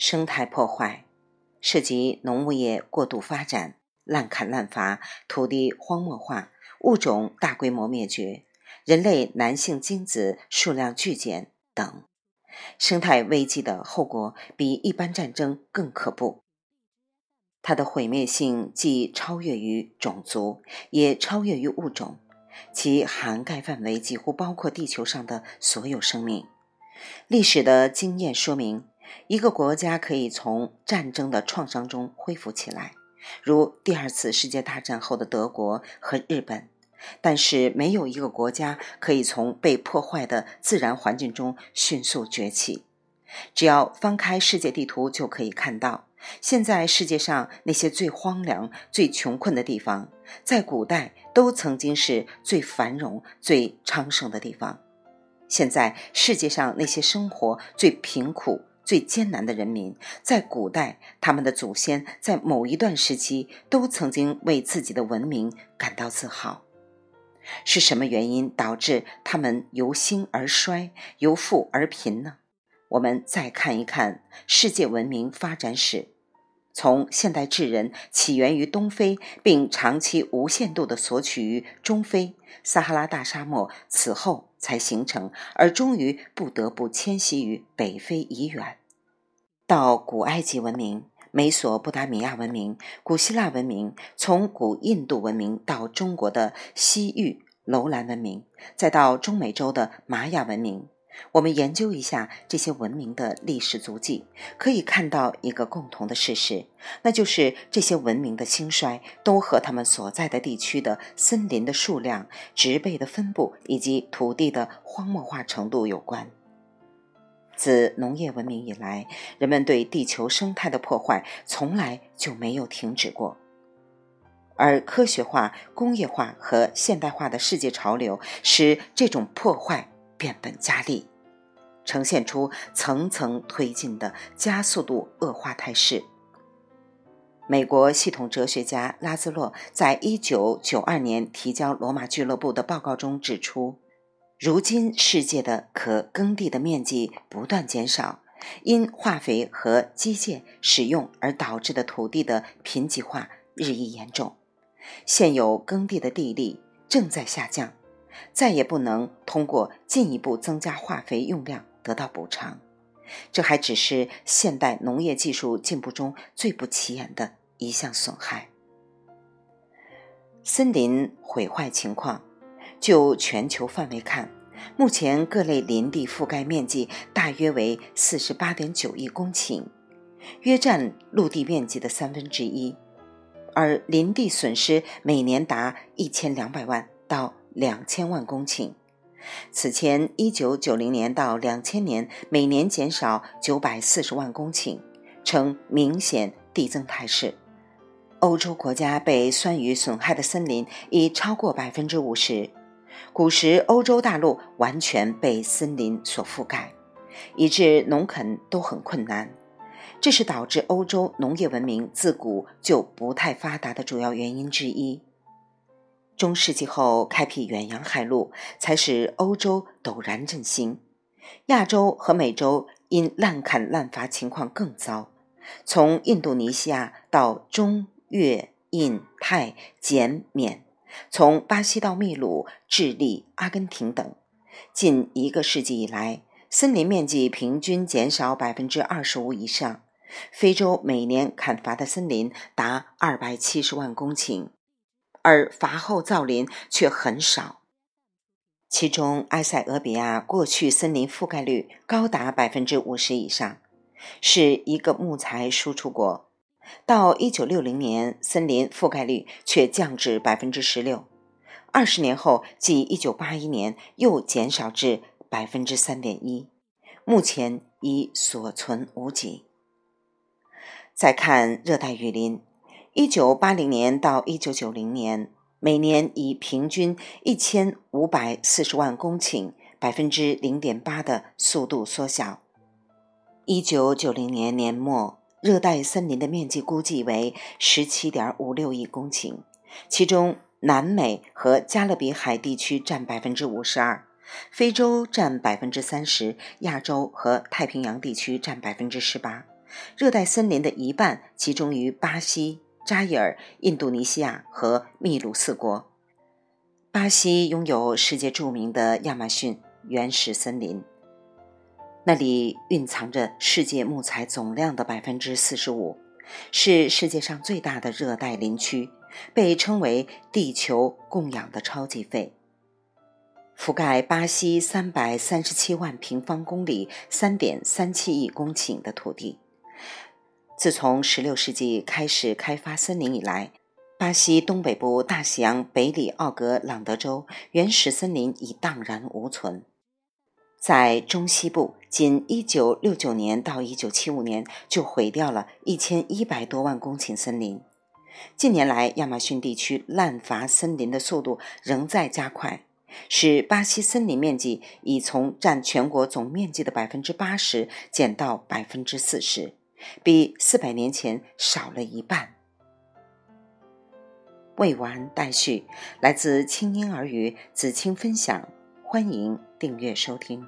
生态破坏涉及农牧业过度发展、滥砍滥伐、土地荒漠化、物种大规模灭绝、人类男性精子数量剧减等。生态危机的后果比一般战争更可怖。它的毁灭性既超越于种族，也超越于物种，其涵盖范围几乎包括地球上的所有生命。历史的经验说明，一个国家可以从战争的创伤中恢复起来，如第二次世界大战后的德国和日本。但是，没有一个国家可以从被破坏的自然环境中迅速崛起。只要翻开世界地图，就可以看到，现在世界上那些最荒凉、最穷困的地方，在古代都曾经是最繁荣、最昌盛的地方。现在世界上那些生活最贫苦、最艰难的人民，在古代，他们的祖先在某一段时期都曾经为自己的文明感到自豪。是什么原因导致他们由兴而衰、由富而贫呢？我们再看一看世界文明发展史，从现代智人起源于东非，并长期无限度地索取于中非、撒哈拉大沙漠，此后才形成，而终于不得不迁徙于北非以远，到古埃及文明。美索不达米亚文明、古希腊文明，从古印度文明到中国的西域楼兰文明，再到中美洲的玛雅文明，我们研究一下这些文明的历史足迹，可以看到一个共同的事实，那就是这些文明的兴衰都和他们所在的地区的森林的数量、植被的分布以及土地的荒漠化程度有关。自农业文明以来，人们对地球生态的破坏从来就没有停止过。而科学化、工业化和现代化的世界潮流，使这种破坏变本加厉，呈现出层层推进的加速度恶化态势。美国系统哲学家拉兹洛在一九九二年提交罗马俱乐部的报告中指出。如今，世界的可耕地的面积不断减少，因化肥和机械使用而导致的土地的贫瘠化日益严重。现有耕地的地力正在下降，再也不能通过进一步增加化肥用量得到补偿。这还只是现代农业技术进步中最不起眼的一项损害。森林毁坏情况。就全球范围看，目前各类林地覆盖面积大约为四十八点九亿公顷，约占陆地面积的三分之一，而林地损失每年达一千两百万到两千万公顷。此前，一九九零年到两千年每年减少九百四十万公顷，呈明显递增态势。欧洲国家被酸雨损害的森林已超过百分之五十。古时，欧洲大陆完全被森林所覆盖，以致农垦都很困难。这是导致欧洲农业文明自古就不太发达的主要原因之一。中世纪后开辟远洋海路，才使欧洲陡然振兴。亚洲和美洲因滥砍滥伐情况更糟。从印度尼西亚到中越印泰柬缅。从巴西到秘鲁、智利、阿根廷等，近一个世纪以来，森林面积平均减少百分之二十五以上。非洲每年砍伐的森林达二百七十万公顷，而伐后造林却很少。其中，埃塞俄比亚过去森林覆盖率高达百分之五十以上，是一个木材输出国。到一九六零年，森林覆盖率却降至百分之十六。二十年后，即一九八一年，又减少至百分之三点一。目前已所存无几。再看热带雨林，一九八零年到一九九零年，每年以平均一千五百四十万公顷（百分之零点八）的速度缩小。一九九零年年末。热带森林的面积估计为十七点五六亿公顷，其中南美和加勒比海地区占百分之五十二，非洲占百分之三十，亚洲和太平洋地区占百分之十八，热带森林的一半集中于巴西、扎伊尔、印度尼西亚和秘鲁四国。巴西拥有世界著名的亚马逊原始森林，那里蕴藏着世界木材总量的百分之四十五，是世界上最大的热带林区，被称为“地球供养的超级肺”。覆盖巴西三百三十七万平方公里、三点三七亿公顷的土地。自从十六世纪开始开发森林以来，巴西东北部大西洋北里奥格朗德州原始森林已荡然无存。在中西部，仅一九六九年到一九七五年就毁掉了一千一百多万公顷森林。近年来，亚马逊地区滥伐森林的速度仍在加快。使巴西森林面积已从占全国总面积的百分之八十减到百分之四十，比四百年前少了一半。未完待续，来自清音儿语子青分享，欢迎订阅收听。